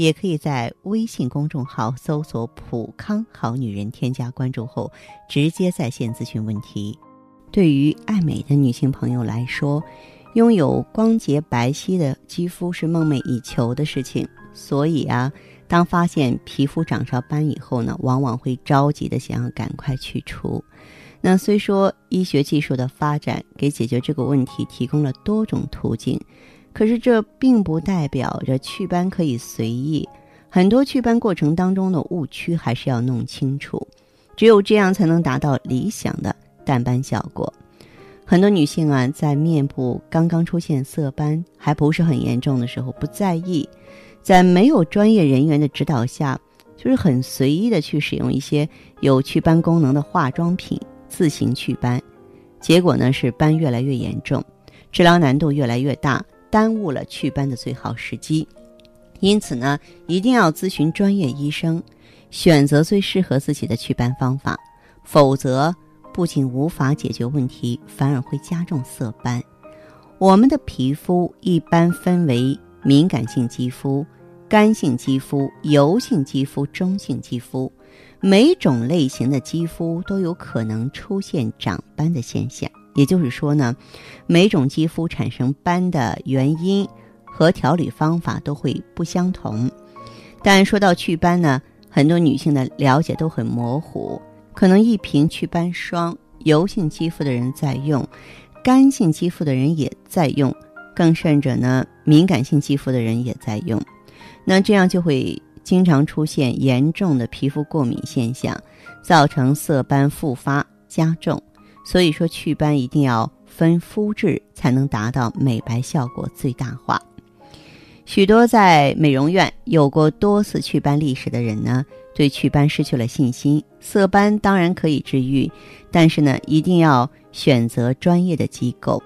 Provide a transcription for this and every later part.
也可以在微信公众号搜索“普康好女人”，添加关注后，直接在线咨询问题。对于爱美的女性朋友来说，拥有光洁白皙的肌肤是梦寐以求的事情。所以啊，当发现皮肤长上斑以后呢，往往会着急的想要赶快去除。那虽说医学技术的发展给解决这个问题提供了多种途径。可是这并不代表着祛斑可以随意，很多祛斑过程当中的误区还是要弄清楚，只有这样才能达到理想的淡斑效果。很多女性啊，在面部刚刚出现色斑还不是很严重的时候不在意，在没有专业人员的指导下，就是很随意的去使用一些有祛斑功能的化妆品自行祛斑，结果呢是斑越来越严重，治疗难度越来越大。耽误了祛斑的最好时机，因此呢，一定要咨询专业医生，选择最适合自己的祛斑方法。否则，不仅无法解决问题，反而会加重色斑。我们的皮肤一般分为敏感性肌肤、干性肌肤、油性肌肤、中性肌肤，每种类型的肌肤都有可能出现长斑的现象。也就是说呢，每种肌肤产生斑的原因和调理方法都会不相同。但说到祛斑呢，很多女性的了解都很模糊，可能一瓶祛斑霜，油性肌肤的人在用，干性肌肤的人也在用，更甚者呢，敏感性肌肤的人也在用。那这样就会经常出现严重的皮肤过敏现象，造成色斑复发加重。所以说，祛斑一定要分肤质，才能达到美白效果最大化。许多在美容院有过多次祛斑历史的人呢，对祛斑失去了信心。色斑当然可以治愈，但是呢，一定要选择专业的机构。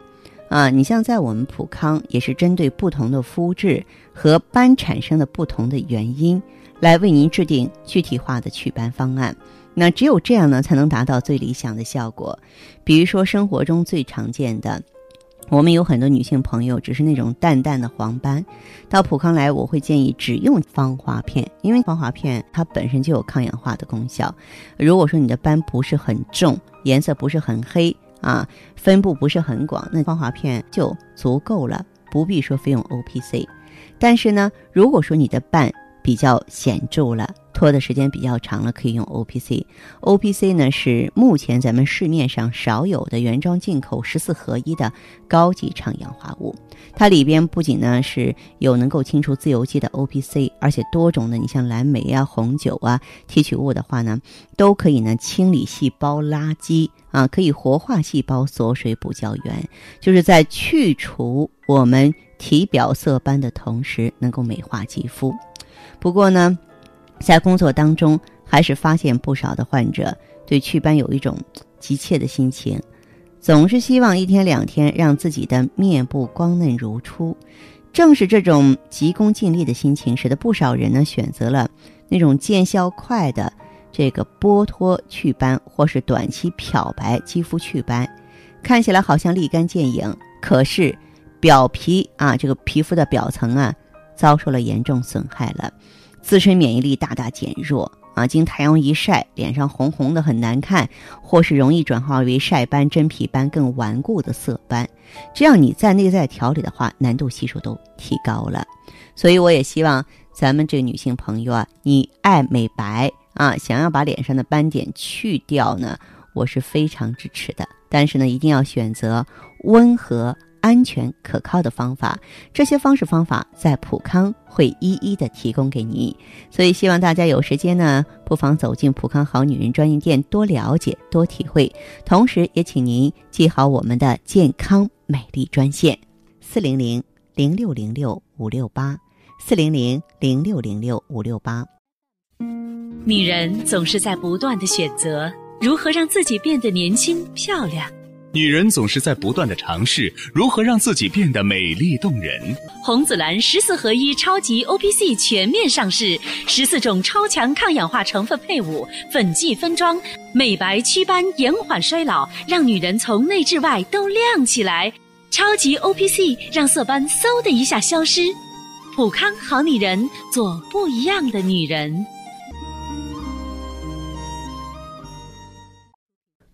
啊，你像在我们普康，也是针对不同的肤质和斑产生的不同的原因，来为您制定具体化的祛斑方案。那只有这样呢，才能达到最理想的效果。比如说，生活中最常见的，我们有很多女性朋友只是那种淡淡的黄斑，到普康来，我会建议只用芳华片，因为芳华片它本身就有抗氧化的功效。如果说你的斑不是很重，颜色不是很黑啊，分布不是很广，那芳华片就足够了，不必说非用 O P C。但是呢，如果说你的斑比较显著了，拖的时间比较长了，可以用 O P C。O P C 呢是目前咱们市面上少有的原装进口十四合一的高级抗氧化物。它里边不仅呢是有能够清除自由基的 O P C，而且多种的，你像蓝莓啊、红酒啊提取物的话呢，都可以呢清理细胞垃圾啊，可以活化细胞锁水补胶原，就是在去除我们体表色斑的同时，能够美化肌肤。不过呢。在工作当中，还是发现不少的患者对祛斑有一种急切的心情，总是希望一天两天让自己的面部光嫩如初。正是这种急功近利的心情，使得不少人呢选择了那种见效快的这个剥脱祛斑，或是短期漂白肌肤祛斑，看起来好像立竿见影，可是表皮啊，这个皮肤的表层啊，遭受了严重损害了。自身免疫力大大减弱啊，经太阳一晒，脸上红红的很难看，或是容易转化为晒斑、真皮斑更顽固的色斑。这样你在内在调理的话，难度系数都提高了。所以我也希望咱们这个女性朋友啊，你爱美白啊，想要把脸上的斑点去掉呢，我是非常支持的。但是呢，一定要选择温和。安全可靠的方法，这些方式方法在普康会一一的提供给你，所以希望大家有时间呢，不妨走进普康好女人专营店，多了解，多体会。同时，也请您记好我们的健康美丽专线：四零零零六零六五六八，四零零零六零六五六八。女人总是在不断的选择。如何让自己变得年轻漂亮？女人总是在不断的尝试如何让自己变得美丽动人。红紫蓝十四合一超级 O P C 全面上市，十四种超强抗氧化成分配伍，粉剂分装，美白祛斑，延缓衰老，让女人从内至外都亮起来。超级 O P C 让色斑嗖的一下消失。普康好女人，做不一样的女人。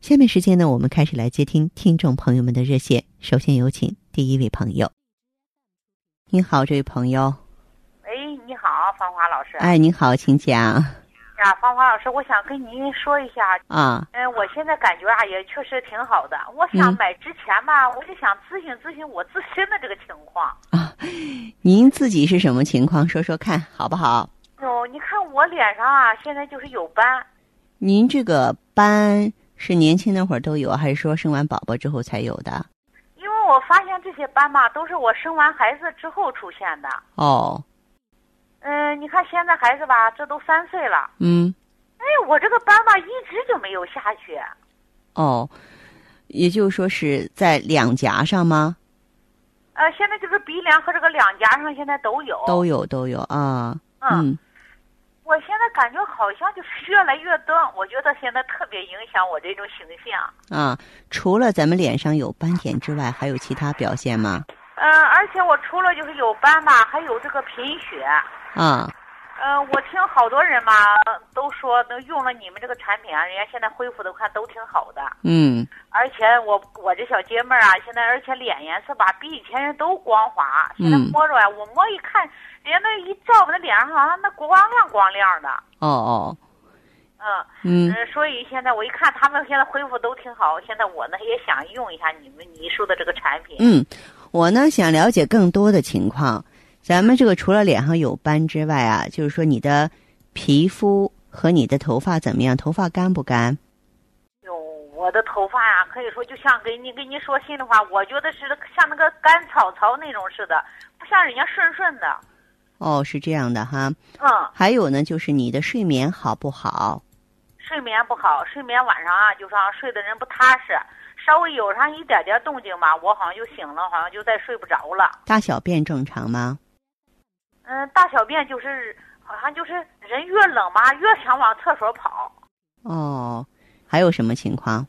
下面时间呢，我们开始来接听听众朋友们的热线。首先有请第一位朋友。你好，这位朋友。哎，你好，芳华老师。哎，你好，请讲。呀，芳华老师，我想跟您说一下啊。嗯，我现在感觉啊，也确实挺好的。我想买之前吧，我就想咨询咨询我自身的这个情况。啊，您自己是什么情况？说说看好不好？哦，你看我脸上啊，现在就是有斑。您这个斑。是年轻那会儿都有，还是说生完宝宝之后才有的？因为我发现这些斑嘛，都是我生完孩子之后出现的。哦。嗯，你看现在孩子吧，这都三岁了。嗯。哎，我这个斑吧，一直就没有下去。哦，也就是说是在两颊上吗？呃，现在就是鼻梁和这个两颊上，现在都有。都有，都有啊。嗯。感觉好像就是越来越多，我觉得现在特别影响我这种形象。啊，除了咱们脸上有斑点之外，还有其他表现吗？嗯，而且我除了就是有斑吧，还有这个贫血。啊。嗯，我听好多人嘛都说，都用了你们这个产品啊，人家现在恢复的看都挺好的。嗯。而且我我这小姐妹儿啊，现在而且脸颜色吧比以前人都光滑。现在摸着啊，我摸一看。人家那一照我的脸上，好像那光亮光亮的。哦哦，嗯嗯，所以现在我一看他们现在恢复都挺好，现在我呢也想用一下你们你说的这个产品。嗯，我呢想了解更多的情况。咱们这个除了脸上有斑之外啊，就是说你的皮肤和你的头发怎么样？头发干不干？哟，我的头发呀，可以说就像给你跟你说心里话，我觉得是像那个干草草那种似的，不像人家顺顺的。哦，是这样的哈。嗯。还有呢，就是你的睡眠好不好？睡眠不好，睡眠晚上啊，就说睡的人不踏实，稍微有上一点点动静吧，我好像就醒了，好像就再睡不着了。大小便正常吗？嗯，大小便就是好像就是人越冷嘛，越想往厕所跑。哦，还有什么情况？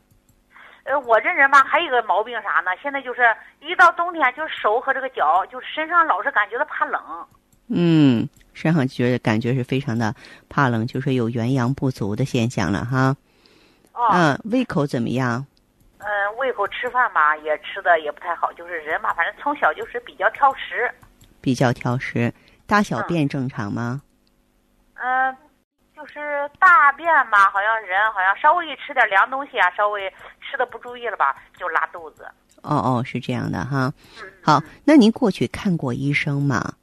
呃，我这人吧，还有一个毛病啥呢？现在就是一到冬天，就是手和这个脚，就是身上老是感觉到怕冷。嗯，身上觉得感觉是非常的怕冷，就是有元阳不足的现象了哈。哦。嗯，胃口怎么样？嗯，胃口吃饭吧也吃的也不太好，就是人嘛，反正从小就是比较挑食。比较挑食，大小便正常吗？嗯，就是大便吧，好像人好像稍微一吃点凉东西啊，稍微吃的不注意了吧，就拉肚子。哦哦，是这样的哈。好，那您过去看过医生吗？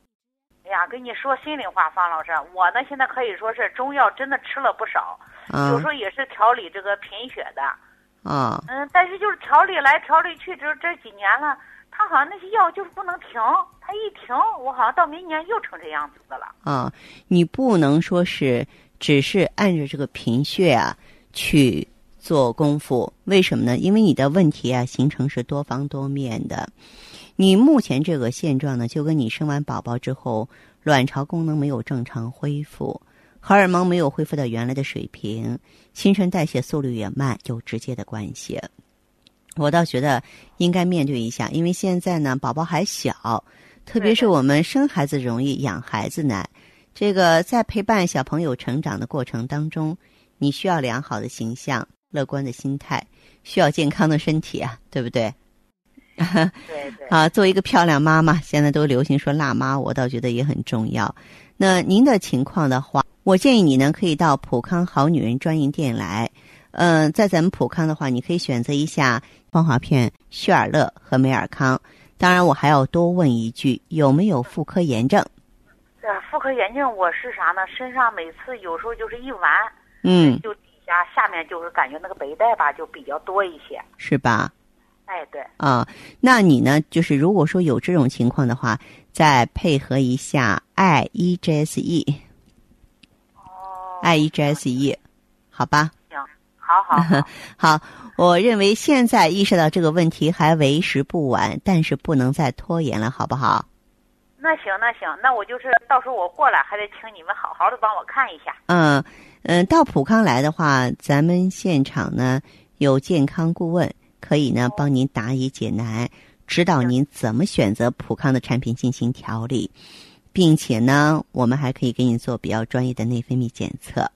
哎呀，跟你说心里话，方老师，我呢现在可以说是中药真的吃了不少，有时候也是调理这个贫血的。啊。嗯，但是就是调理来调理去，这这几年了，他好像那些药就是不能停，他一停，我好像到明年又成这样子的了。啊，你不能说是只是按着这个贫血啊去做功夫，为什么呢？因为你的问题啊形成是多方多面的。你目前这个现状呢，就跟你生完宝宝之后，卵巢功能没有正常恢复，荷尔蒙没有恢复到原来的水平，新陈代谢速率也慢，有直接的关系。我倒觉得应该面对一下，因为现在呢，宝宝还小，特别是我们生孩子容易养孩子难，这个在陪伴小朋友成长的过程当中，你需要良好的形象、乐观的心态，需要健康的身体啊，对不对？对对 啊，作为一个漂亮妈妈，现在都流行说“辣妈”，我倒觉得也很重要。那您的情况的话，我建议你呢，可以到普康好女人专营店来，嗯，在咱们普康的话，你可以选择一下芳华片、旭尔乐和美尔康。当然，我还要多问一句，有没有妇科炎症？啊，妇科炎症我是啥呢？身上每次有时候就是一完，嗯，就底下下面就是感觉那个白带吧，就比较多一些。是吧？哎，对。啊，那你呢？就是如果说有这种情况的话，再配合一下 I E G S E。哦。I E G S E，好吧？行，好好好。好，我认为现在意识到这个问题还为时不晚，但是不能再拖延了，好不好？那行那行，那我就是到时候我过来还得请你们好好的帮我看一下。嗯嗯，到普康来的话，咱们现场呢有健康顾问，可以呢帮您答疑解难，指导您怎么选择普康的产品进行调理，并且呢，我们还可以给你做比较专业的内分泌检测，哦，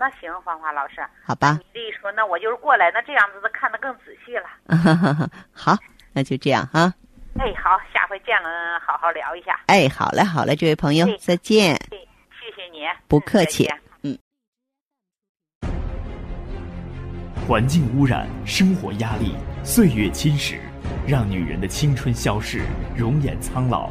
那行，芳华老师，好吧？你这一说，那我就是过来，那这样子的看得更仔细了。好，那就这样哈。哎，好，下回见了好好聊一下。哎，好嘞，好嘞，这位朋友哎，再见。对，谢谢你。不客气嗯环境污染、生活压力、岁月侵蚀，让女人的青春消逝，容颜苍老。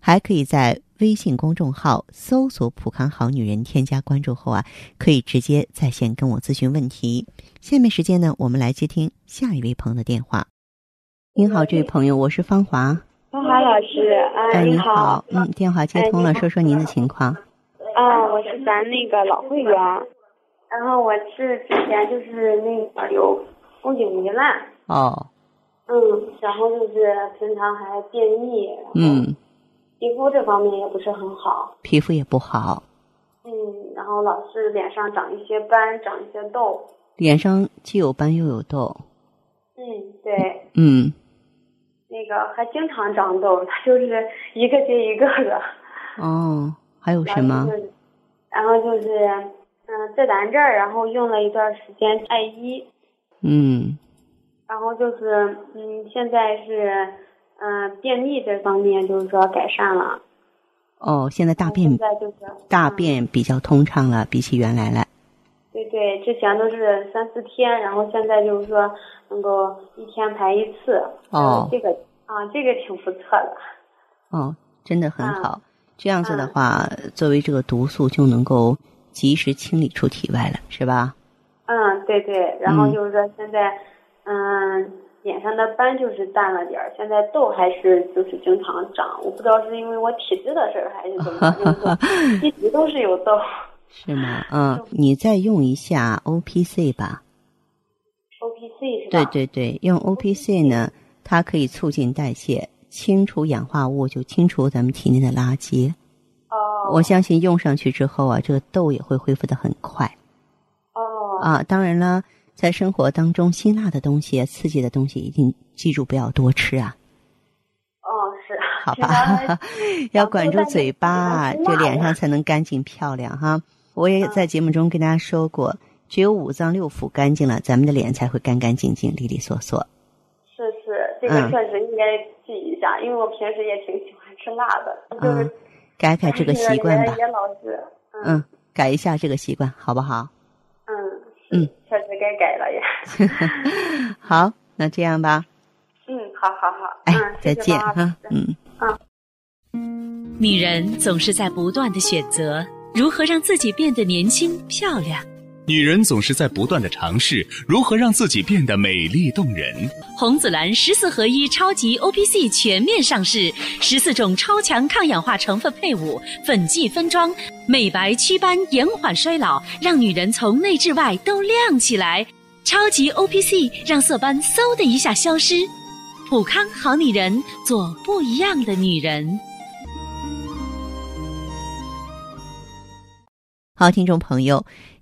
还可以在微信公众号搜索“普康好女人”，添加关注后啊，可以直接在线跟我咨询问题。下面时间呢，我们来接听下一位朋友的电话。您好，这位朋友，我是芳华。芳华老师，哎，你你好，嗯，电话接通了，说说您的情况。啊，我是咱那个老会员，然后我是之前就是那个有宫颈糜烂，哦，嗯，然后就是平常还便秘，嗯，皮肤这方面也不是很好，皮肤也不好，嗯，然后老是脸上长一些斑，长一些痘，脸上既有斑又有痘。嗯，对，嗯，那个还经常长痘，它就是一个接一个的。哦，还有什么？然后就是，嗯，在咱这儿，然后用了一段时间艾依，嗯，然后就是，嗯，现在是，嗯、便秘这方面就是说改善了。哦，现在大便现在就是大嗯便比较通畅了，比起原来来。对对，之前都是三四天，然后现在就是说能够一天排一次。哦嗯这个啊，这个挺不错的。哦，真的很嗯好。这样子的话，作为这个毒素就能够及时清理出体外了，是吧？嗯，对对，然后嗯就是说现在，嗯，脸上的斑就是淡了点儿，现在痘还是就是经常长，我不知道是因为我体质的事儿还是怎么，一直都是有痘。是吗？嗯，你再用一下 O P C 吧。O P C 是吧？对对对，用 O P C 呢，它可以促进代谢，清除氧化物，就清除咱们体内的垃圾。哦。我相信用上去之后啊，这个痘也会恢复的很快哦。啊。当然了，在生活当中，辛辣的东西、刺激的东西，一定记住不要多吃啊，哦，是。好吧？要管住嘴巴，这脸上才能干净漂亮哈。我也在节目中跟大家说过，只有五脏六腑干净了，咱们的脸才会干干净净、利利索索。是是，这个嗯确实应该记一下，因为我平时也挺喜欢吃辣的，就是嗯，改改这个习惯吧也。也老是，嗯，改一下这个习惯，好不好？嗯嗯，确实该改了呀。好，那这样吧。嗯，好好好，哎嗯，，再见哈嗯。嗯。女人总是在不断的选择如何让自己变得年轻漂亮。女人总是在不断的尝试如何让自己变得美丽动人。红紫蓝十四合一超级 O P C 全面上市，十四种超强抗氧化成分配伍，粉剂分装，美白祛斑，延缓衰老，让女人从内至外都亮起来。超级 O P C 让色斑嗖的一下消失。普康好女人，做不一样的女人。好，听众朋友，